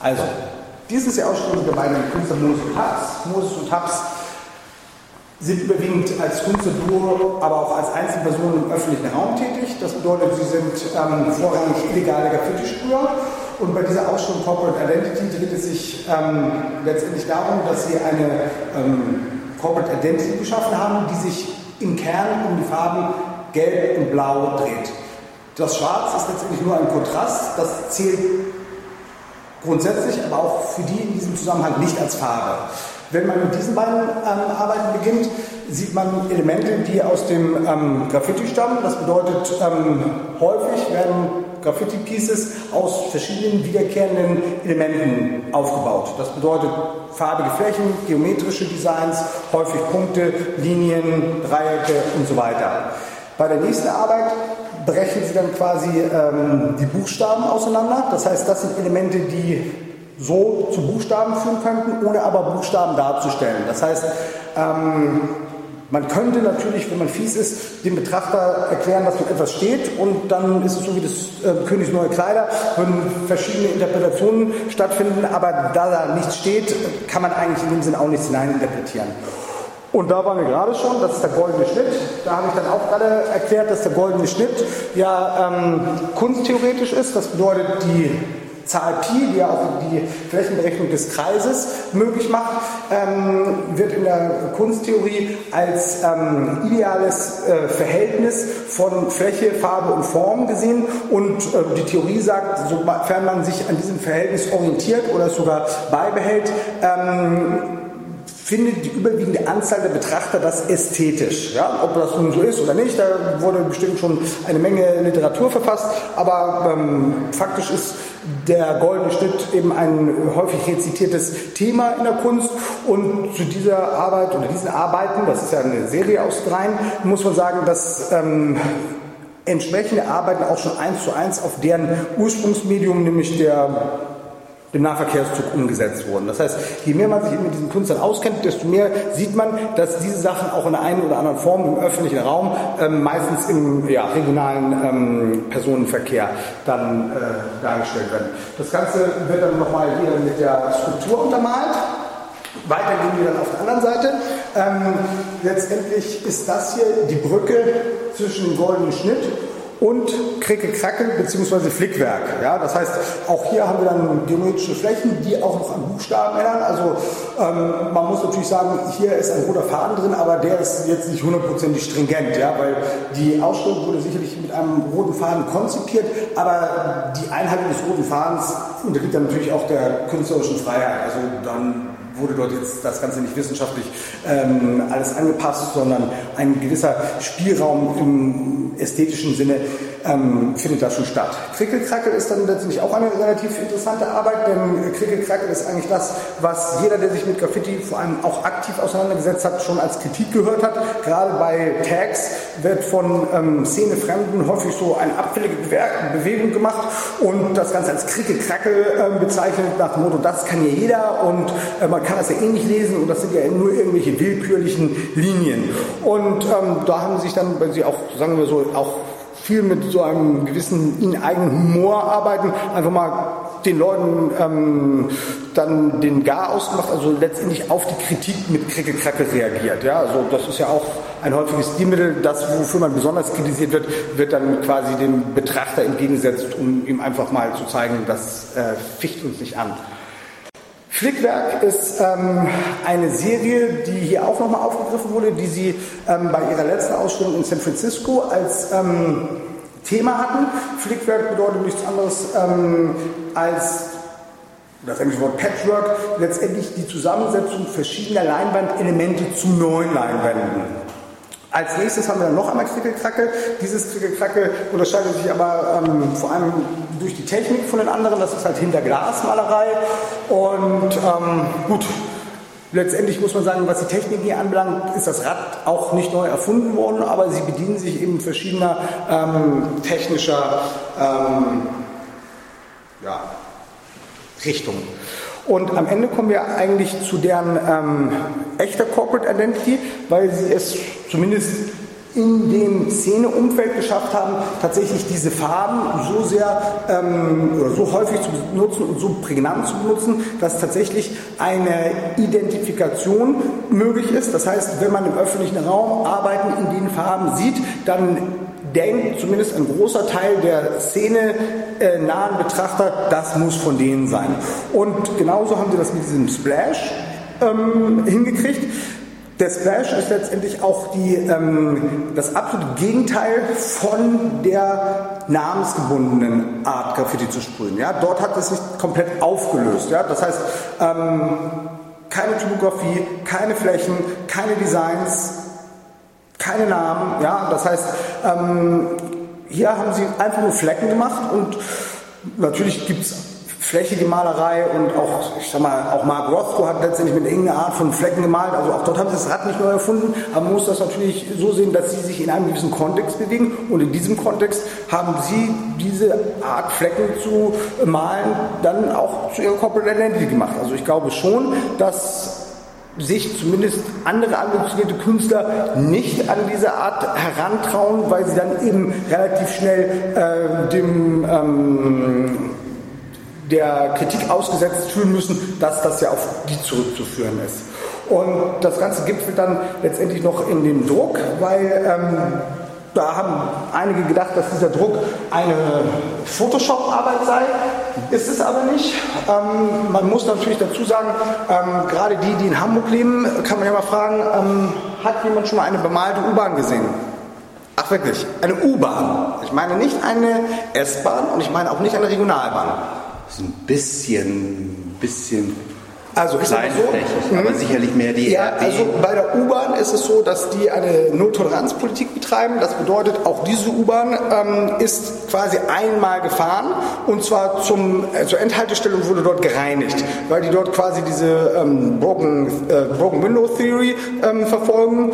Also, dies ist die Ausstellung der beiden Künstler Moses und Habs. Moses und Habs sind überwiegend als Künstlerduo, aber auch als Einzelpersonen im öffentlichen Raum tätig. Das bedeutet, sie sind ähm, vorrangig illegale Graffiti-Sprüher. Und bei dieser Ausstellung Corporate Identity dreht es sich ähm, letztendlich darum, dass sie eine ähm, Corporate Identity geschaffen haben, die sich im Kern um die Farben Gelb und Blau dreht. Das Schwarz ist letztendlich nur ein Kontrast, das zählt grundsätzlich, aber auch für die in diesem Zusammenhang nicht als Farbe. Wenn man mit diesen beiden ähm, Arbeiten beginnt, sieht man Elemente, die aus dem ähm, Graffiti stammen. Das bedeutet, ähm, häufig werden Graffiti-Pieces aus verschiedenen wiederkehrenden Elementen aufgebaut. Das bedeutet farbige Flächen, geometrische Designs, häufig Punkte, Linien, Dreiecke und so weiter. Bei der nächsten Arbeit brechen sie dann quasi ähm, die Buchstaben auseinander. Das heißt, das sind Elemente, die so zu Buchstaben führen könnten, ohne aber Buchstaben darzustellen. Das heißt, ähm, man könnte natürlich, wenn man fies ist, dem Betrachter erklären, was mit etwas steht und dann ist es so wie das äh, Königs neue Kleider, würden verschiedene Interpretationen stattfinden, aber da da nichts steht, kann man eigentlich in dem Sinn auch nichts hineininterpretieren. Und da waren wir gerade schon, das ist der goldene Schnitt. Da habe ich dann auch gerade erklärt, dass der goldene Schnitt ja ähm, kunsttheoretisch ist. Das bedeutet, die Zahl Pi, die ja auch die Flächenberechnung des Kreises möglich macht, ähm, wird in der Kunsttheorie als ähm, ideales äh, Verhältnis von Fläche, Farbe und Form gesehen. Und äh, die Theorie sagt, sofern man sich an diesem Verhältnis orientiert oder sogar beibehält, ähm, findet die überwiegende Anzahl der Betrachter das ästhetisch. Ja? Ob das nun so ist oder nicht, da wurde bestimmt schon eine Menge Literatur verfasst, aber ähm, faktisch ist der goldene Schnitt eben ein häufig rezitiertes Thema in der Kunst und zu dieser Arbeit oder diesen Arbeiten, das ist ja eine Serie aus dreien, muss man sagen, dass ähm, entsprechende Arbeiten auch schon eins zu eins auf deren Ursprungsmedium, nämlich der dem Nahverkehrszug umgesetzt wurden. Das heißt, je mehr man sich mit diesen Künstlern auskennt, desto mehr sieht man, dass diese Sachen auch in der einen oder anderen Form im öffentlichen Raum, ähm, meistens im ja, regionalen ähm, Personenverkehr, dann äh, dargestellt werden. Das Ganze wird dann nochmal hier mit der Skulptur untermalt. Weiter gehen wir dann auf der anderen Seite. Ähm, letztendlich ist das hier die Brücke zwischen dem goldenen Schnitt und Kricke-Kracke bzw. Flickwerk. Ja, das heißt, auch hier haben wir dann geometrische Flächen, die auch noch an Buchstaben erinnern. Also ähm, man muss natürlich sagen, hier ist ein roter Faden drin, aber der ist jetzt nicht hundertprozentig stringent, ja, weil die Ausstellung wurde sicherlich mit einem roten Faden konzipiert, aber die Einhaltung des roten Fadens unterliegt dann natürlich auch der künstlerischen Freiheit. Also dann wurde dort jetzt das Ganze nicht wissenschaftlich ähm, alles angepasst, sondern ein gewisser Spielraum im ästhetischen Sinne ähm, findet da schon statt. Krickelkrackel ist dann letztlich auch eine relativ interessante Arbeit, denn Krickelkrackel ist eigentlich das, was jeder, der sich mit Graffiti vor allem auch aktiv auseinandergesetzt hat, schon als Kritik gehört hat. Gerade bei Tags wird von ähm, Szenefremden häufig so eine abfällige Bewegung gemacht und das Ganze als Krickelkrackel äh, bezeichnet nach dem Motto, das kann ja jeder und äh, man kann das ja eh nicht lesen und das sind ja nur irgendwelche willkürlichen Linien. Und ähm, da haben sich dann, weil sie auch, sagen wir so, auch viel mit so einem gewissen ihnen eigenen Humor arbeiten, einfach mal den Leuten ähm, dann den Gar ausgemacht, also letztendlich auf die Kritik mit Kricke-Kracke reagiert. Ja? Also das ist ja auch ein häufiges Stilmittel, das, wofür man besonders kritisiert wird, wird dann quasi dem Betrachter entgegengesetzt, um ihm einfach mal zu zeigen, das äh, ficht uns nicht an. Flickwerk ist ähm, eine Serie, die hier auch nochmal aufgegriffen wurde, die Sie ähm, bei Ihrer letzten Ausstellung in San Francisco als ähm, Thema hatten. Flickwerk bedeutet nichts anderes ähm, als das englische Wort Patchwork, letztendlich die Zusammensetzung verschiedener Leinwandelemente zu neuen Leinwänden. Als nächstes haben wir dann noch einmal Krickelkracke. Dieses Krickelkracke unterscheidet sich aber ähm, vor allem durch die Technik von den anderen. Das ist halt hinter Glasmalerei. Und ähm, gut, letztendlich muss man sagen, was die Technik hier anbelangt, ist das Rad auch nicht neu erfunden worden, aber sie bedienen sich eben verschiedener ähm, technischer ähm, ja, Richtungen. Und am Ende kommen wir eigentlich zu deren ähm, echter Corporate Identity, weil sie es zumindest in dem Szeneumfeld geschafft haben, tatsächlich diese Farben so sehr ähm, oder so häufig zu benutzen und so prägnant zu benutzen, dass tatsächlich eine Identifikation möglich ist. Das heißt, wenn man im öffentlichen Raum Arbeiten in den Farben sieht, dann denkt zumindest ein großer Teil der Szene äh, nahen Betrachter, das muss von denen sein. Und genauso haben sie das mit diesem Splash ähm, hingekriegt. Der Splash ist letztendlich auch die, ähm, das absolute Gegenteil von der namensgebundenen Art, Graffiti zu sprühen. Ja? Dort hat es sich komplett aufgelöst. Ja? Das heißt, ähm, keine Typografie, keine Flächen, keine Designs, keine Namen. Ja? Das heißt, ähm, hier haben sie einfach nur Flecken gemacht und natürlich gibt es flächige Malerei und auch, ich sag mal, auch Mark Rothko hat letztendlich mit irgendeiner Art von Flecken gemalt. Also auch dort haben sie das Rad nicht neu erfunden, aber man muss das natürlich so sehen, dass sie sich in einem gewissen Kontext bewegen und in diesem Kontext haben sie diese Art Flecken zu malen dann auch zu ihrer Corporate Identity gemacht. Also ich glaube schon, dass sich zumindest andere ambitionierte Künstler nicht an diese Art herantrauen, weil sie dann eben relativ schnell äh, dem ähm, der Kritik ausgesetzt fühlen müssen, dass das ja auf die zurückzuführen ist. Und das Ganze gipfelt dann letztendlich noch in dem Druck, weil ähm, da haben einige gedacht, dass dieser Druck eine Photoshop-Arbeit sei. Ist es aber nicht. Ähm, man muss natürlich dazu sagen, ähm, gerade die, die in Hamburg leben, kann man ja mal fragen, ähm, hat jemand schon mal eine bemalte U-Bahn gesehen? Ach wirklich, eine U-Bahn. Ich meine nicht eine S-Bahn und ich meine auch nicht eine Regionalbahn ist ein bisschen, bisschen also sage so, aber mhm. sicherlich mehr die ja, RB. Also bei der U-Bahn ist es so, dass die eine Nulltoleranzpolitik betreiben. Das bedeutet, auch diese U-Bahn ähm, ist quasi einmal gefahren und zwar zum, äh, zur Endhaltestelle und wurde dort gereinigt, weil die dort quasi diese ähm, Broken, äh, Broken Window Theory ähm, verfolgen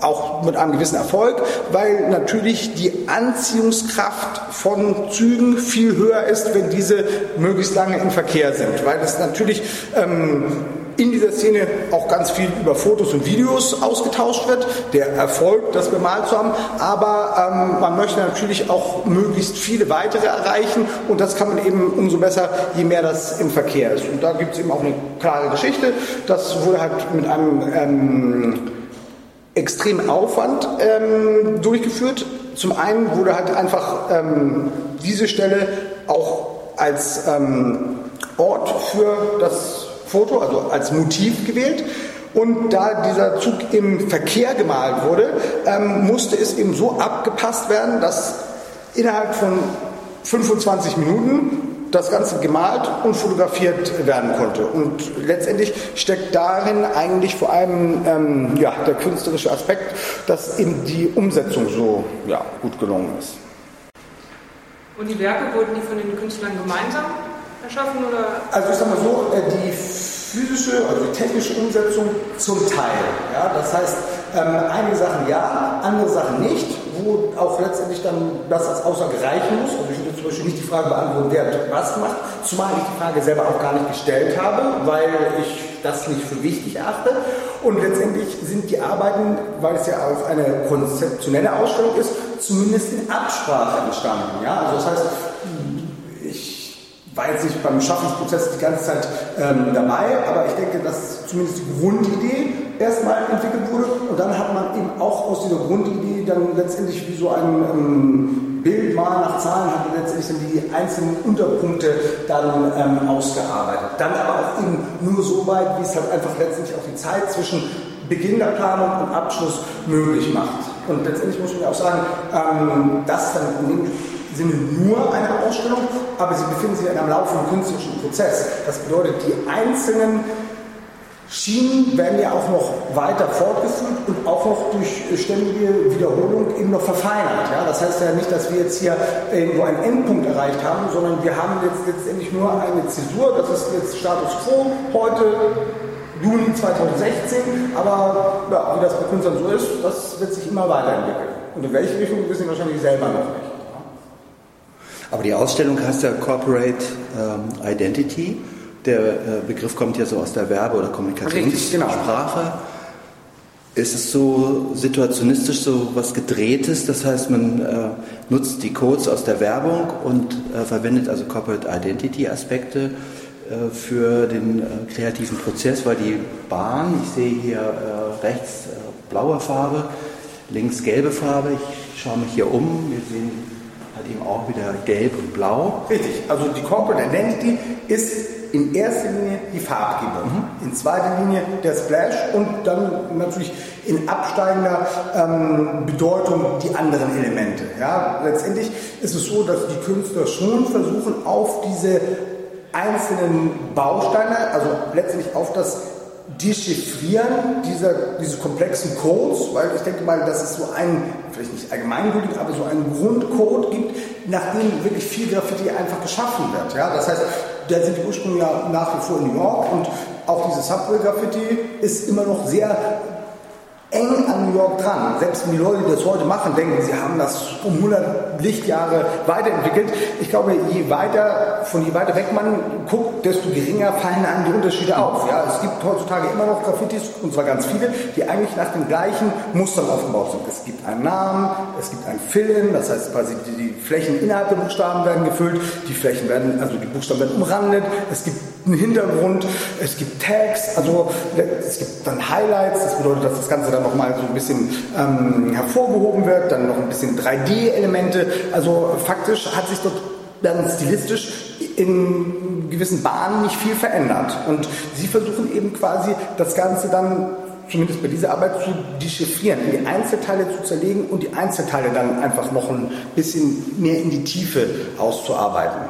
auch mit einem gewissen Erfolg, weil natürlich die Anziehungskraft von Zügen viel höher ist, wenn diese möglichst lange im Verkehr sind, weil es natürlich ähm, in dieser Szene auch ganz viel über Fotos und Videos ausgetauscht wird, der Erfolg, das bemalt zu haben, aber ähm, man möchte natürlich auch möglichst viele weitere erreichen. Und das kann man eben umso besser, je mehr das im Verkehr ist. Und da gibt es eben auch eine klare Geschichte, das wurde halt mit einem ähm, extremen Aufwand ähm, durchgeführt. Zum einen wurde halt einfach ähm, diese Stelle auch als ähm, Ort für das Foto, also als Motiv gewählt. Und da dieser Zug im Verkehr gemalt wurde, ähm, musste es eben so abgepasst werden, dass innerhalb von 25 Minuten das Ganze gemalt und fotografiert werden konnte. Und letztendlich steckt darin eigentlich vor allem ähm, ja, der künstlerische Aspekt, dass eben die Umsetzung so ja, gut gelungen ist. Und die Werke wurden die von den Künstlern gemeinsam erschaffen? Oder? Also ich sage mal so, äh, die physische, also die technische Umsetzung zum Teil. Ja? Das heißt, ähm, einige Sachen ja, andere Sachen nicht, wo auch letztendlich dann das als Aussage reichen muss. Also ich würde zum Beispiel nicht die Frage beantworten, wer was gemacht, zumal ich die Frage selber auch gar nicht gestellt habe, weil ich das nicht für wichtig erachte. Und letztendlich sind die Arbeiten, weil es ja auch eine konzeptionelle Ausstellung ist, zumindest in Absprache entstanden. Ja? Also das heißt, war jetzt nicht beim Schaffungsprozess die ganze Zeit ähm, dabei, aber ich denke, dass zumindest die Grundidee erstmal entwickelt wurde und dann hat man eben auch aus dieser Grundidee dann letztendlich wie so ein ähm, Bild mal nach Zahlen hat man letztendlich dann die einzelnen Unterpunkte dann ähm, ausgearbeitet. Dann aber auch eben nur so weit, wie es halt einfach letztendlich auch die Zeit zwischen Beginn der Planung und Abschluss möglich macht. Und letztendlich muss man ja auch sagen, ähm, dass dann in Sinne nur eine Ausstellung, aber sie befinden sich in einem laufenden künstlerischen Prozess. Das bedeutet, die einzelnen Schienen werden ja auch noch weiter fortgeführt und auch noch durch ständige Wiederholung eben noch verfeinert. Ja? Das heißt ja nicht, dass wir jetzt hier irgendwo einen Endpunkt erreicht haben, sondern wir haben jetzt letztendlich nur eine Zäsur, das ist jetzt Status Quo heute, Juni 2016, aber ja, wie das bei Künstlern so ist, das wird sich immer weiterentwickeln. Und in welche Richtung wissen Sie wahrscheinlich selber noch nicht. Aber die Ausstellung heißt ja Corporate ähm, Identity. Der äh, Begriff kommt ja so aus der Werbe- oder Kommunikationssprache. Genau. ist es so situationistisch so was Gedrehtes? Das heißt, man äh, nutzt die Codes aus der Werbung und äh, verwendet also Corporate Identity Aspekte äh, für den äh, kreativen Prozess, weil die Bahn, ich sehe hier äh, rechts blaue Farbe, links gelbe Farbe, ich schaue mich hier um, wir sehen halt eben auch wieder gelb und blau. Richtig, also die Corporate Identity ist in erster Linie die Farbgebung, mhm. in zweiter Linie der Splash und dann natürlich in absteigender ähm, Bedeutung die anderen Elemente. Ja, letztendlich ist es so, dass die Künstler schon versuchen, auf diese einzelnen Bausteine, also letztendlich auf das Dechiffrieren dieser, dieses komplexen Codes, weil ich denke mal, dass es so ein, vielleicht nicht allgemeingültig, aber so einen Grundcode gibt, nach dem wirklich viel Graffiti einfach geschaffen wird. Ja? Das heißt, da sind die Ursprünge ja nach wie vor in New York und auch dieses Subway-Graffiti ist immer noch sehr eng an New York dran. Selbst wenn die Leute, die das heute machen, denken, sie haben das um 100 Lichtjahre weiterentwickelt. Ich glaube, je weiter, von je weiter weg man guckt, desto geringer fallen einem die Unterschiede auf. Ja, es gibt heutzutage immer noch Graffitis, und zwar ganz viele, die eigentlich nach den gleichen Mustern aufgebaut sind. Es gibt einen Namen, es gibt ein Fillen, das heißt quasi die, die Flächen innerhalb der Buchstaben werden gefüllt, die Flächen werden, also die Buchstaben werden umrandet, es gibt einen Hintergrund, es gibt Tags, also es gibt dann Highlights, das bedeutet, dass das Ganze dann nochmal so ein bisschen ähm, hervorgehoben wird, dann noch ein bisschen 3D-Elemente, also faktisch hat sich dort dann stilistisch in gewissen Bahnen nicht viel verändert. Und sie versuchen eben quasi das Ganze dann zumindest bei dieser Arbeit zu dechiffrieren, in die Einzelteile zu zerlegen und die Einzelteile dann einfach noch ein bisschen mehr in die Tiefe auszuarbeiten.